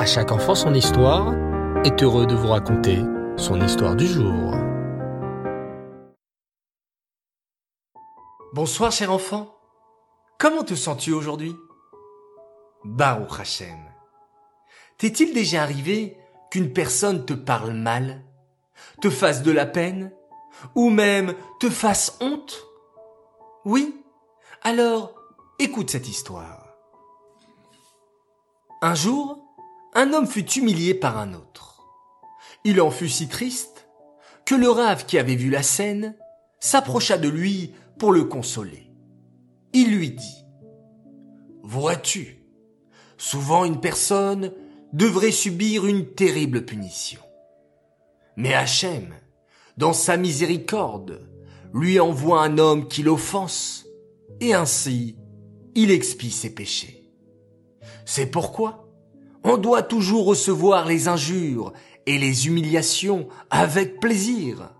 À chaque enfant son histoire est heureux de vous raconter son histoire du jour. Bonsoir cher enfant. Comment te sens-tu aujourd'hui? Baruch Hashem. T'est-il déjà arrivé qu'une personne te parle mal, te fasse de la peine, ou même te fasse honte? Oui? Alors, écoute cette histoire. Un jour, un homme fut humilié par un autre. Il en fut si triste que le rave qui avait vu la scène s'approcha de lui pour le consoler. Il lui dit Vois-tu, souvent une personne devrait subir une terrible punition. Mais Hachem, dans sa miséricorde, lui envoie un homme qui l'offense, et ainsi il expie ses péchés. C'est pourquoi on doit toujours recevoir les injures et les humiliations avec plaisir.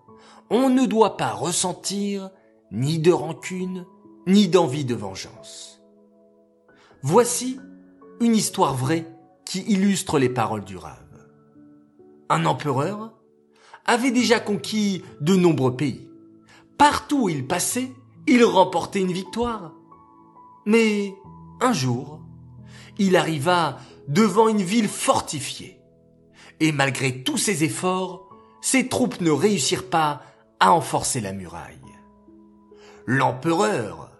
On ne doit pas ressentir ni de rancune, ni d'envie de vengeance. Voici une histoire vraie qui illustre les paroles du Rave. Un empereur avait déjà conquis de nombreux pays. Partout où il passait, il remportait une victoire. Mais un jour, il arriva devant une ville fortifiée. Et malgré tous ses efforts, ses troupes ne réussirent pas à enforcer la muraille. L'empereur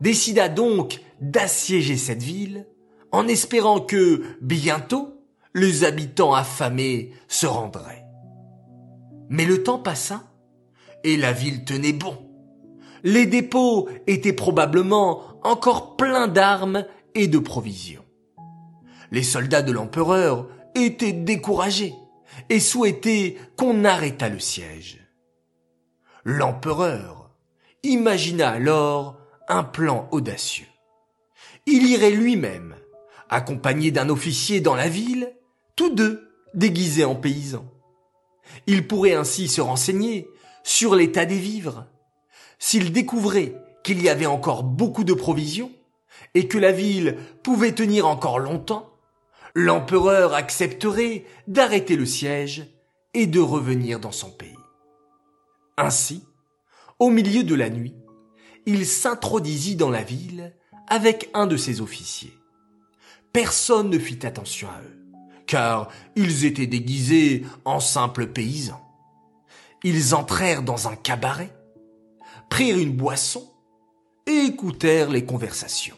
décida donc d'assiéger cette ville en espérant que bientôt les habitants affamés se rendraient. Mais le temps passa et la ville tenait bon. Les dépôts étaient probablement encore pleins d'armes et de provisions. Les soldats de l'empereur étaient découragés et souhaitaient qu'on arrêtât le siège. L'empereur imagina alors un plan audacieux. Il irait lui-même, accompagné d'un officier dans la ville, tous deux déguisés en paysans. Il pourrait ainsi se renseigner sur l'état des vivres. S'il découvrait qu'il y avait encore beaucoup de provisions et que la ville pouvait tenir encore longtemps, l'empereur accepterait d'arrêter le siège et de revenir dans son pays. Ainsi, au milieu de la nuit, il s'introduisit dans la ville avec un de ses officiers. Personne ne fit attention à eux, car ils étaient déguisés en simples paysans. Ils entrèrent dans un cabaret, prirent une boisson et écoutèrent les conversations.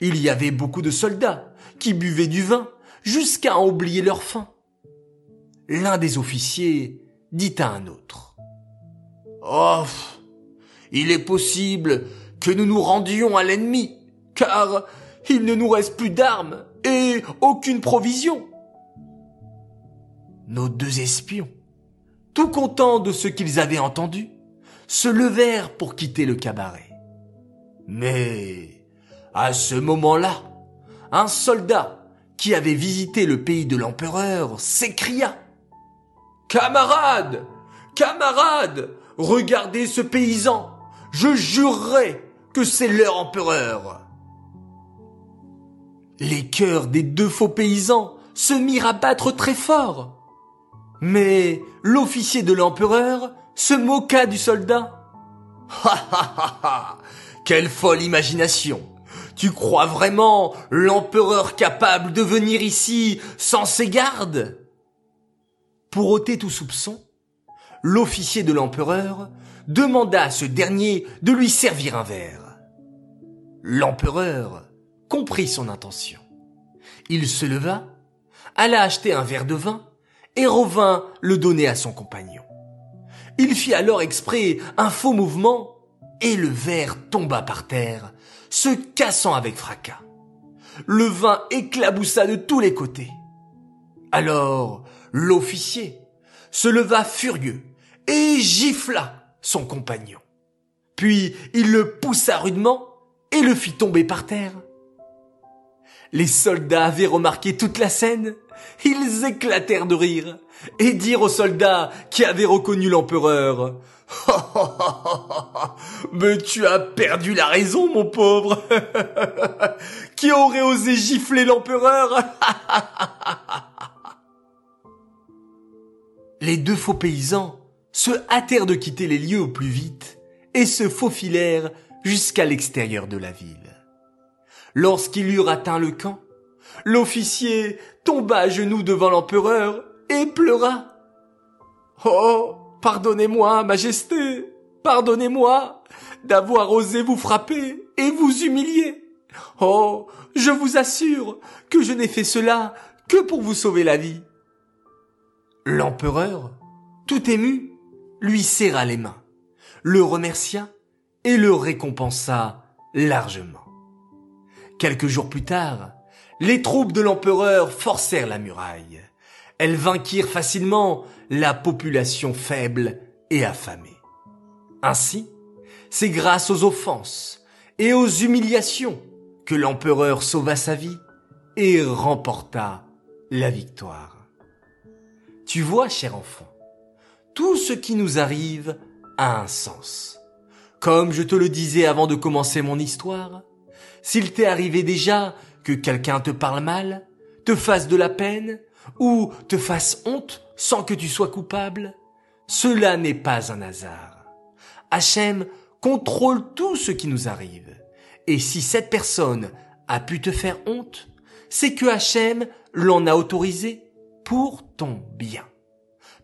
Il y avait beaucoup de soldats qui buvaient du vin jusqu'à oublier leur faim. L'un des officiers dit à un autre. Oh, il est possible que nous nous rendions à l'ennemi, car il ne nous reste plus d'armes et aucune provision. Nos deux espions, tout contents de ce qu'ils avaient entendu, se levèrent pour quitter le cabaret. Mais, à ce moment-là, un soldat qui avait visité le pays de l'empereur s'écria Camarades Camarades Regardez ce paysan Je jurerai que c'est leur empereur Les cœurs des deux faux paysans se mirent à battre très fort. Mais l'officier de l'empereur se moqua du soldat. Ha ha ha ha Quelle folle imagination tu crois vraiment l'empereur capable de venir ici sans ses gardes? Pour ôter tout soupçon, l'officier de l'empereur demanda à ce dernier de lui servir un verre. L'empereur comprit son intention. Il se leva, alla acheter un verre de vin et revint le donner à son compagnon. Il fit alors exprès un faux mouvement et le verre tomba par terre se cassant avec fracas. Le vin éclaboussa de tous les côtés. Alors l'officier se leva furieux et gifla son compagnon. Puis il le poussa rudement et le fit tomber par terre. Les soldats avaient remarqué toute la scène. Ils éclatèrent de rire et dirent aux soldats qui avaient reconnu l'empereur Mais tu as perdu la raison, mon pauvre. Qui aurait osé gifler l'empereur? Les deux faux paysans se hâtèrent de quitter les lieux au plus vite et se faufilèrent jusqu'à l'extérieur de la ville. Lorsqu'ils eurent atteint le camp, l'officier tomba à genoux devant l'empereur et pleura. Oh, pardonnez-moi, majesté, pardonnez-moi d'avoir osé vous frapper et vous humilier. Oh, je vous assure que je n'ai fait cela que pour vous sauver la vie. L'empereur, tout ému, lui serra les mains, le remercia et le récompensa largement. Quelques jours plus tard, les troupes de l'empereur forcèrent la muraille. Elles vainquirent facilement la population faible et affamée. Ainsi, c'est grâce aux offenses et aux humiliations que l'empereur sauva sa vie et remporta la victoire. Tu vois, cher enfant, tout ce qui nous arrive a un sens. Comme je te le disais avant de commencer mon histoire, s'il t'est arrivé déjà que quelqu'un te parle mal, te fasse de la peine, ou te fasse honte sans que tu sois coupable, cela n'est pas un hasard. Hachem contrôle tout ce qui nous arrive. Et si cette personne a pu te faire honte, c'est que Hachem l'en a autorisé pour ton bien.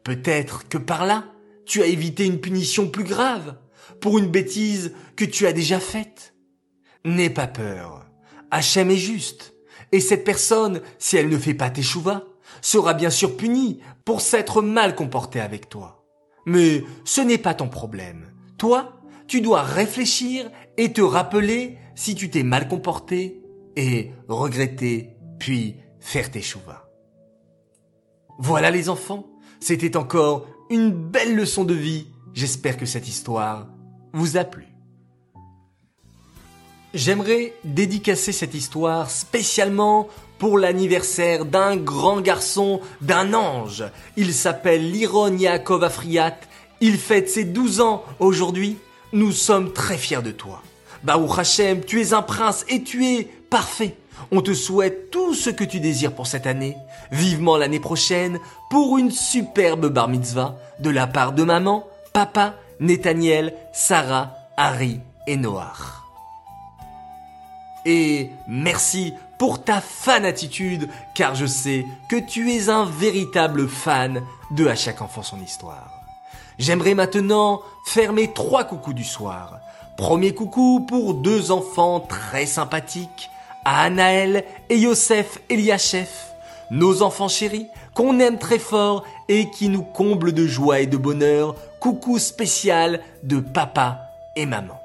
Peut-être que par là, tu as évité une punition plus grave pour une bêtise que tu as déjà faite. N'aie pas peur. Hachem est juste. Et cette personne, si elle ne fait pas tes chouvas, sera bien sûr punie pour s'être mal comportée avec toi. Mais ce n'est pas ton problème. Toi, tu dois réfléchir et te rappeler si tu t'es mal comporté et regretter, puis faire tes chouvas. Voilà les enfants, c'était encore une belle leçon de vie. J'espère que cette histoire vous a plu. J'aimerais dédicacer cette histoire spécialement pour l'anniversaire d'un grand garçon, d'un ange. Il s'appelle Liron Yaakov Afriat. Il fête ses 12 ans aujourd'hui. Nous sommes très fiers de toi. Baruch Hashem, tu es un prince et tu es parfait. On te souhaite tout ce que tu désires pour cette année. Vivement l'année prochaine pour une superbe bar mitzvah de la part de maman, papa, Nathaniel, Sarah, Harry et Noah. Et merci pour ta fan attitude, car je sais que tu es un véritable fan de À chaque enfant son histoire. J'aimerais maintenant faire mes trois coucous du soir. Premier coucou pour deux enfants très sympathiques, Anaël et Yosef Eliachef, nos enfants chéris qu'on aime très fort et qui nous comblent de joie et de bonheur. Coucou spécial de papa et maman.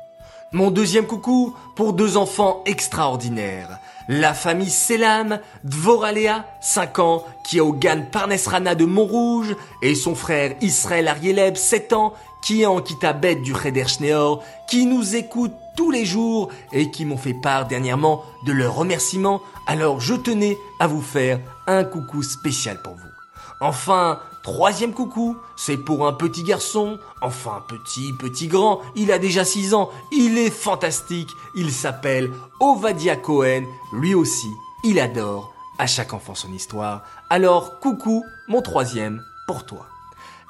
Mon deuxième coucou pour deux enfants extraordinaires. La famille Selam, Dvoralea, 5 ans, qui est au Gan Parnesrana de Montrouge, et son frère Israël Arieleb, 7 ans, qui est en Kitabet du Cheder qui nous écoute tous les jours et qui m'ont fait part dernièrement de leurs remerciements, alors je tenais à vous faire un coucou spécial pour vous. Enfin, troisième coucou, c'est pour un petit garçon, enfin petit, petit grand, il a déjà 6 ans, il est fantastique, il s'appelle Ovadia Cohen, lui aussi, il adore à chaque enfant son histoire. Alors coucou, mon troisième, pour toi.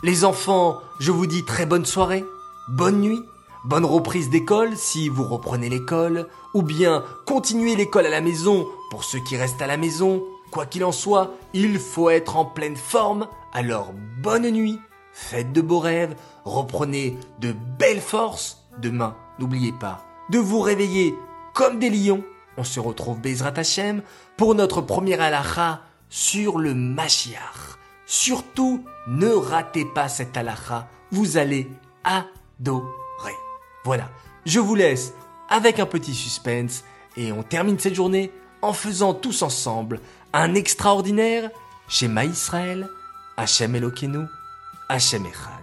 Les enfants, je vous dis très bonne soirée, bonne nuit, bonne reprise d'école si vous reprenez l'école, ou bien continuez l'école à la maison pour ceux qui restent à la maison, Quoi qu'il en soit, il faut être en pleine forme, alors bonne nuit, faites de beaux rêves, reprenez de belles forces. Demain, n'oubliez pas de vous réveiller comme des lions. On se retrouve Bezrat Hashem pour notre première halakha sur le Mashiach. Surtout, ne ratez pas cette halakha, vous allez adorer. Voilà, je vous laisse avec un petit suspense et on termine cette journée en faisant tous ensemble un extraordinaire chez Israël, Hachem Elokeinu, Hachem Echad.